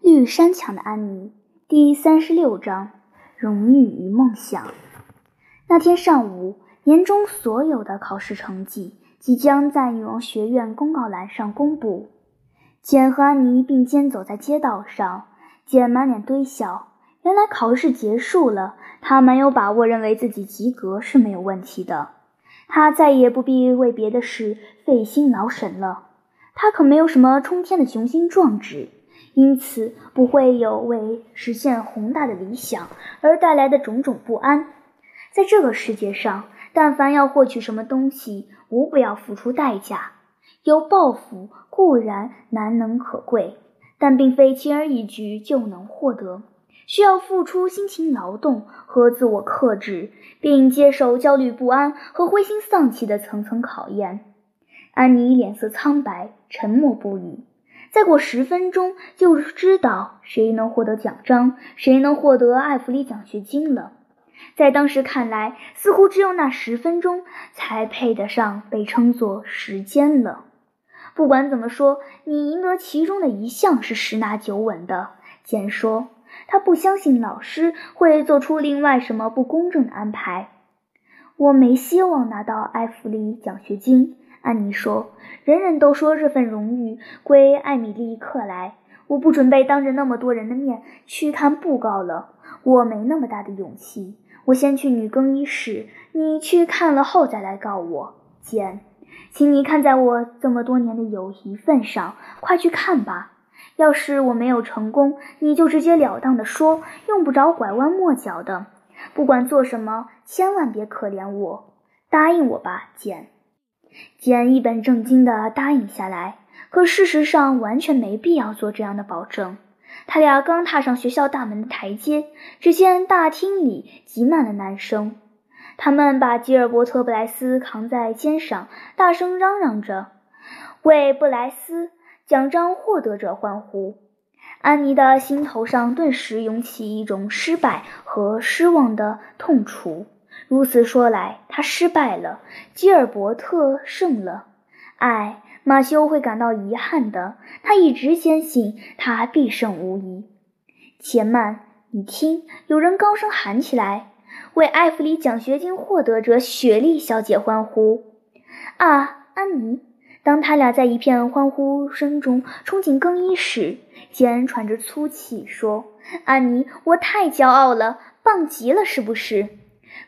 绿山墙的安妮，第三十六章：荣誉与梦想。那天上午，年终所有的考试成绩即将在女王学院公告栏上公布。简和安妮并肩走在街道上，简满脸堆笑。原来考试结束了，她蛮有把握，认为自己及格是没有问题的。她再也不必为别的事费心劳神了。她可没有什么冲天的雄心壮志。因此，不会有为实现宏大的理想而带来的种种不安。在这个世界上，但凡要获取什么东西，无不要付出代价。有抱负固然难能可贵，但并非轻而易举就能获得，需要付出辛勤劳动和自我克制，并接受焦虑不安和灰心丧气的层层考验。安妮脸色苍白，沉默不语。再过十分钟，就知道谁能获得奖章，谁能获得艾弗里奖学金了。在当时看来，似乎只有那十分钟才配得上被称作时间了。不管怎么说，你赢得其中的一项是十拿九稳的。简说，他不相信老师会做出另外什么不公正的安排。我没希望拿到艾弗里奖学金。安妮说：“人人都说这份荣誉归艾米丽·克莱。我不准备当着那么多人的面去看布告了，我没那么大的勇气。我先去女更衣室，你去看了后再来告我。简，请你看在我这么多年的友谊份上，快去看吧。要是我没有成功，你就直截了当的说，用不着拐弯抹角的。不管做什么，千万别可怜我。答应我吧，简。”简一本正经地答应下来，可事实上完全没必要做这样的保证。他俩刚踏上学校大门的台阶，只见大厅里挤满了男生，他们把吉尔伯特·布莱斯扛在肩上，大声嚷嚷着为布莱斯奖章获得者欢呼。安妮的心头上顿时涌起一种失败和失望的痛楚。如此说来，他失败了，吉尔伯特胜了。唉，马修会感到遗憾的。他一直坚信他必胜无疑。且慢，你听，有人高声喊起来：“为艾弗里奖学金获得者雪莉小姐欢呼！”啊，安妮！当他俩在一片欢呼声中冲进更衣室，简喘着粗气说：“安妮，我太骄傲了，棒极了，是不是？”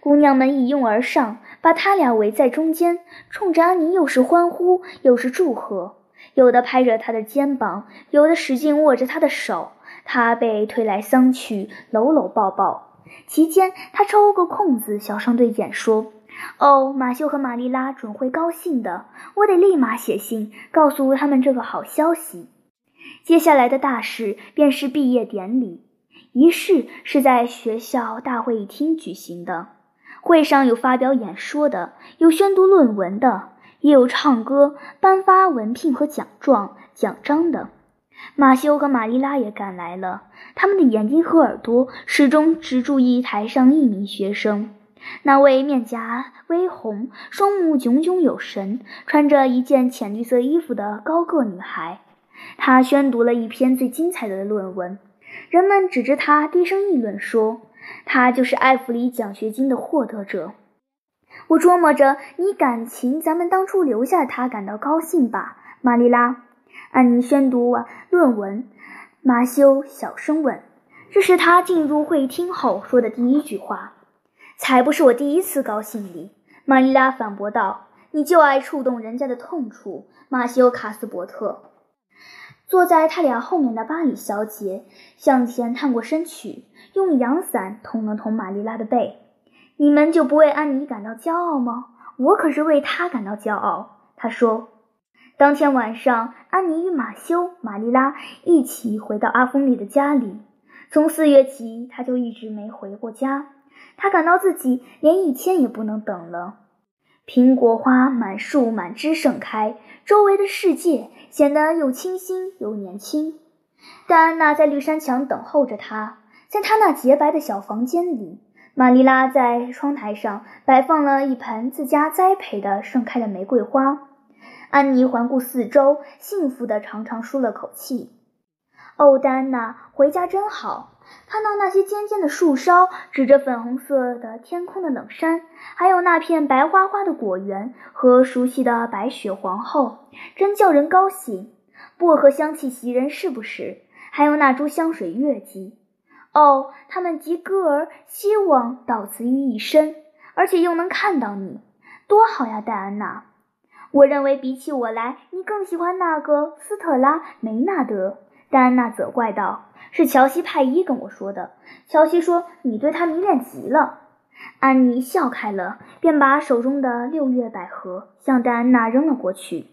姑娘们一拥而上，把他俩围在中间，冲着安妮又是欢呼又是祝贺，有的拍着她的肩膀，有的使劲握着她的手。她被推来搡去，搂搂抱抱。期间，她抽个空子，小声对简说：“哦，马修和玛丽拉准会高兴的，我得立马写信告诉他们这个好消息。”接下来的大事便是毕业典礼，仪式是在学校大会议厅举行的。会上有发表演说的，有宣读论文的，也有唱歌、颁发文凭和奖状、奖章的。马修和玛丽拉也赶来了，他们的眼睛和耳朵始终只注意台上一名学生，那位面颊微红、双目炯炯有神、穿着一件浅绿色衣服的高个女孩。她宣读了一篇最精彩的论文，人们指着她低声议论说。他就是艾弗里奖学金的获得者。我琢磨着，你感情咱们当初留下他感到高兴吧，玛丽拉。安妮宣读完论文，马修小声问：“这是他进入会厅后说的第一句话。”才不是我第一次高兴哩，玛丽拉反驳道：“你就爱触动人家的痛处。”马修卡斯伯特。坐在他俩后面的巴里小姐向前探过身去，用阳伞捅了捅玛丽拉的背。你们就不为安妮感到骄傲吗？我可是为她感到骄傲。她说。当天晚上，安妮与马修、玛丽拉一起回到阿峰里的家里。从四月起，他就一直没回过家。他感到自己连一天也不能等了。苹果花满树满枝盛开，周围的世界显得又清新又年轻。戴安娜在绿山墙等候着他，在他那洁白的小房间里，玛丽拉在窗台上摆放了一盆自家栽培的盛开的玫瑰花。安妮环顾四周，幸福地长长舒了口气。哦，戴安娜，回家真好。看到那些尖尖的树梢，指着粉红色的天空的冷山，还有那片白花花的果园和熟悉的白雪皇后，真叫人高兴。薄荷香气袭人，是不是？还有那株香水月季。哦，他们集歌儿希望到此于一身，而且又能看到你，多好呀，戴安娜！我认为比起我来，你更喜欢那个斯特拉梅纳德。戴安娜责怪道：“是乔西派伊跟我说的。乔西说你对他迷恋极了。”安妮笑开了，便把手中的六月百合向戴安娜扔了过去。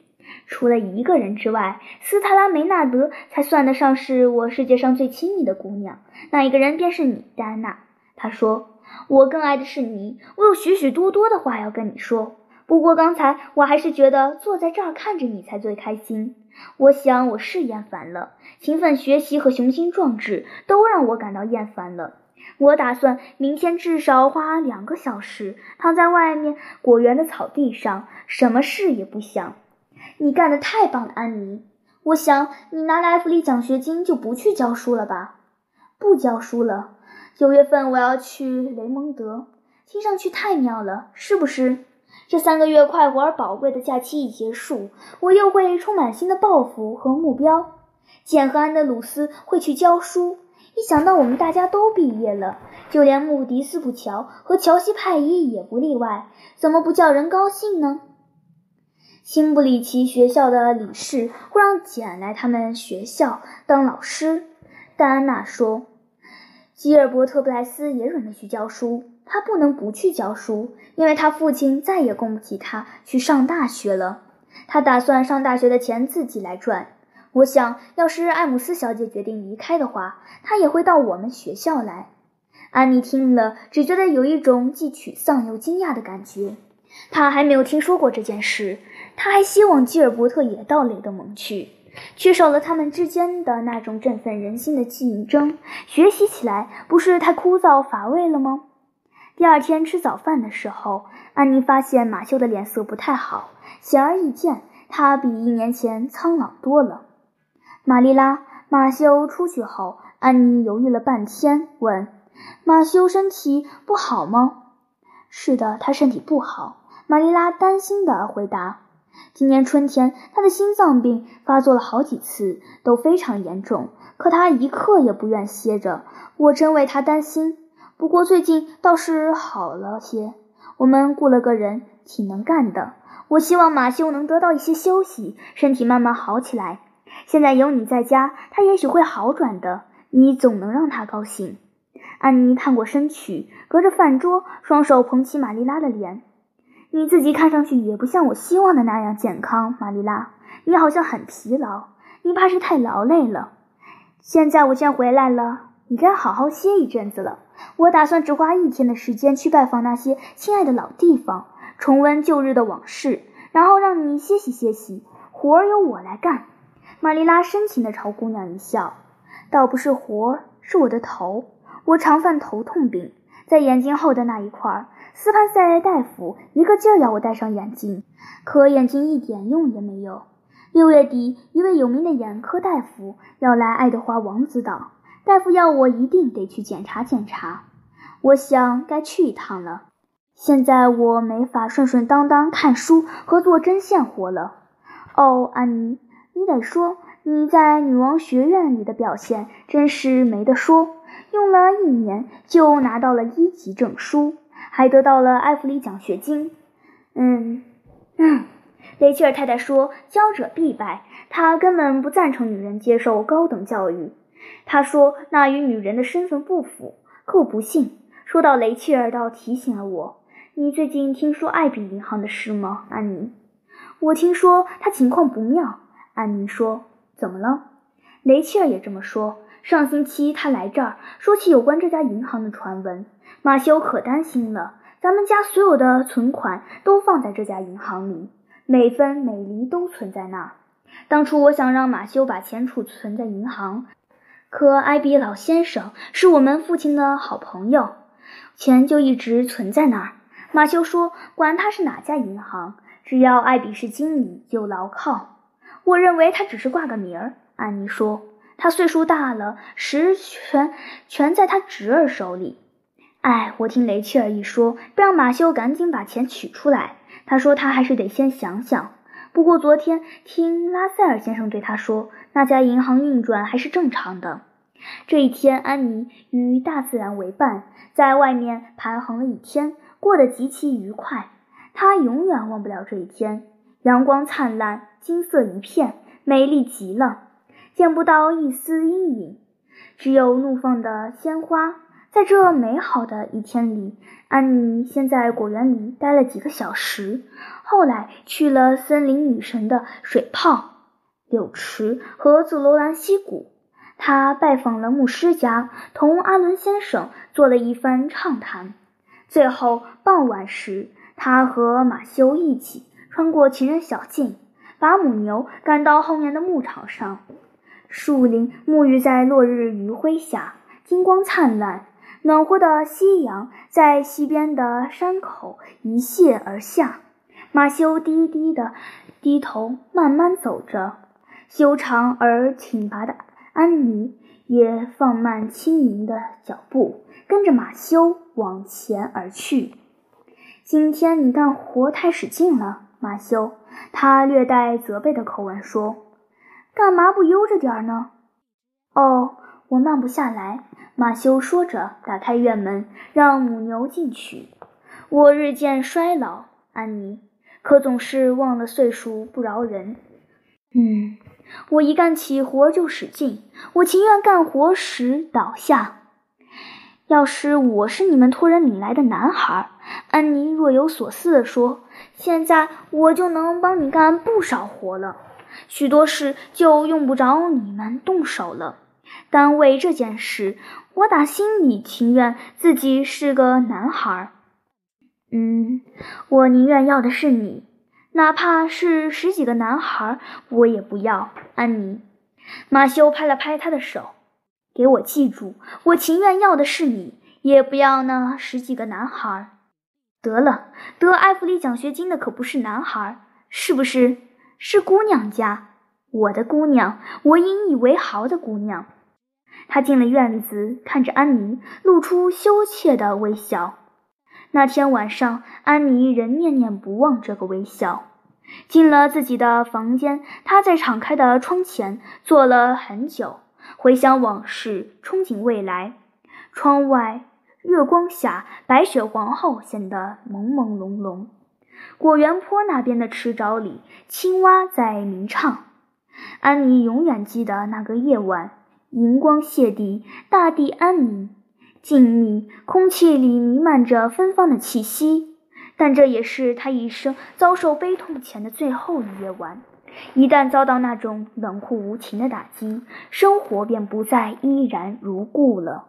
除了一个人之外，斯特拉梅纳德才算得上是我世界上最亲密的姑娘。那一个人便是你，戴安娜。他说：“我更爱的是你。我有许许多多的话要跟你说。不过刚才我还是觉得坐在这儿看着你才最开心。我想我是厌烦了，勤奋学习和雄心壮志都让我感到厌烦了。我打算明天至少花两个小时躺在外面果园的草地上，什么事也不想。”你干得太棒了，安妮。我想你拿了埃弗利奖学金就不去教书了吧？不教书了。九月份我要去雷蒙德，听上去太妙了，是不是？这三个月快活而宝贵的假期一结束，我又会充满新的抱负和目标。简和安德鲁斯会去教书。一想到我们大家都毕业了，就连穆迪斯普乔和乔西派伊也不例外，怎么不叫人高兴呢？辛布里奇学校的理事会让简来他们学校当老师，戴安娜说。吉尔伯特·布莱斯也准备去教书，他不能不去教书，因为他父亲再也供不起他去上大学了。他打算上大学的钱自己来赚。我想要是艾姆斯小姐决定离开的话，他也会到我们学校来。安妮听了，只觉得有一种既沮丧又惊讶的感觉。她还没有听说过这件事。她还希望基尔伯特也到雷德蒙去，缺少了他们之间的那种振奋人心的竞争，学习起来不是太枯燥乏味了吗？第二天吃早饭的时候，安妮发现马修的脸色不太好，显而易见，他比一年前苍老多了。玛丽拉，马修出去后，安妮犹豫了半天，问：“马修身体不好吗？”“是的，他身体不好。”玛丽拉担心地回答。今年春天，他的心脏病发作了好几次，都非常严重。可他一刻也不愿歇着，我真为他担心。不过最近倒是好了些。我们雇了个人，挺能干的。我希望马修能得到一些休息，身体慢慢好起来。现在有你在家，他也许会好转的。你总能让他高兴。安妮探过身去，隔着饭桌，双手捧起玛丽拉的脸。你自己看上去也不像我希望的那样健康，玛丽拉。你好像很疲劳，你怕是太劳累了。现在我先回来了，你该好好歇一阵子了。我打算只花一天的时间去拜访那些亲爱的老地方，重温旧日的往事，然后让你歇息歇息。活儿由我来干。玛丽拉深情地朝姑娘一笑，倒不是活儿，是我的头。我常犯头痛病，在眼睛后的那一块儿。斯潘塞大夫一个劲儿要我戴上眼镜，可眼镜一点用也没有。六月底，一位有名的眼科大夫要来爱德华王子岛，大夫要我一定得去检查检查。我想该去一趟了。现在我没法顺顺当当看书和做针线活了。哦，安妮，你得说你在女王学院里的表现真是没得说，用了一年就拿到了一级证书。还得到了埃弗里奖学金。嗯嗯，雷切尔太太说：“教者必败。”她根本不赞成女人接受高等教育。他说那与女人的身份不符。可我不信。说到雷切尔，倒提醒了我：你最近听说艾比银行的事吗，安妮？我听说他情况不妙。安妮说：“怎么了？”雷切尔也这么说。上星期他来这儿，说起有关这家银行的传闻。马修可担心了，咱们家所有的存款都放在这家银行里，每分每厘都存在那儿。当初我想让马修把钱储存在银行，可艾比老先生是我们父亲的好朋友，钱就一直存在那儿。马修说，管他是哪家银行，只要艾比是经理就牢靠。我认为他只是挂个名儿。安妮说，他岁数大了，实权全在他侄儿手里。哎，我听雷切尔一说，便让马修赶紧把钱取出来。他说他还是得先想想。不过昨天听拉塞尔先生对他说，那家银行运转还是正常的。这一天，安妮与大自然为伴，在外面盘桓了一天，过得极其愉快。她永远忘不了这一天，阳光灿烂，金色一片，美丽极了，见不到一丝阴影，只有怒放的鲜花。在这美好的一天里，安妮先在果园里待了几个小时，后来去了森林女神的水泡、柳池和紫罗兰溪谷。她拜访了牧师家，同阿伦先生做了一番畅谈。最后傍晚时，她和马修一起穿过情人小径，把母牛赶到后面的牧场上。树林沐浴在落日余晖下，金光灿烂。暖和的夕阳在西边的山口一泻而下，马修低低的低头慢慢走着，修长而挺拔的安妮也放慢轻盈的脚步，跟着马修往前而去。今天你干活太使劲了，马修。他略带责备的口吻说：“干嘛不悠着点儿呢？”哦。我慢不下来，马修说着，打开院门，让母牛进去。我日渐衰老，安妮，可总是忘了岁数不饶人。嗯，我一干起活就使劲，我情愿干活时倒下。要是我是你们托人领来的男孩，安妮若有所思地说，现在我就能帮你干不少活了，许多事就用不着你们动手了。但为这件事，我打心里情愿自己是个男孩。嗯，我宁愿要的是你，哪怕是十几个男孩，我也不要。安妮，马修拍了拍他的手，给我记住，我情愿要的是你，也不要那十几个男孩。得了，得艾弗里奖学金的可不是男孩，是不是？是姑娘家，我的姑娘，我引以为豪的姑娘。他进了院子，看着安妮，露出羞怯的微笑。那天晚上，安妮仍念念不忘这个微笑。进了自己的房间，她在敞开的窗前坐了很久，回想往事，憧憬未来。窗外月光下，白雪皇后显得朦朦胧胧。果园坡那边的池沼里，青蛙在鸣唱。安妮永远记得那个夜晚。银光泻地，大地安宁、静谧，空气里弥漫着芬芳的气息。但这也是他一生遭受悲痛前的最后一夜晚。一旦遭到那种冷酷无情的打击，生活便不再依然如故了。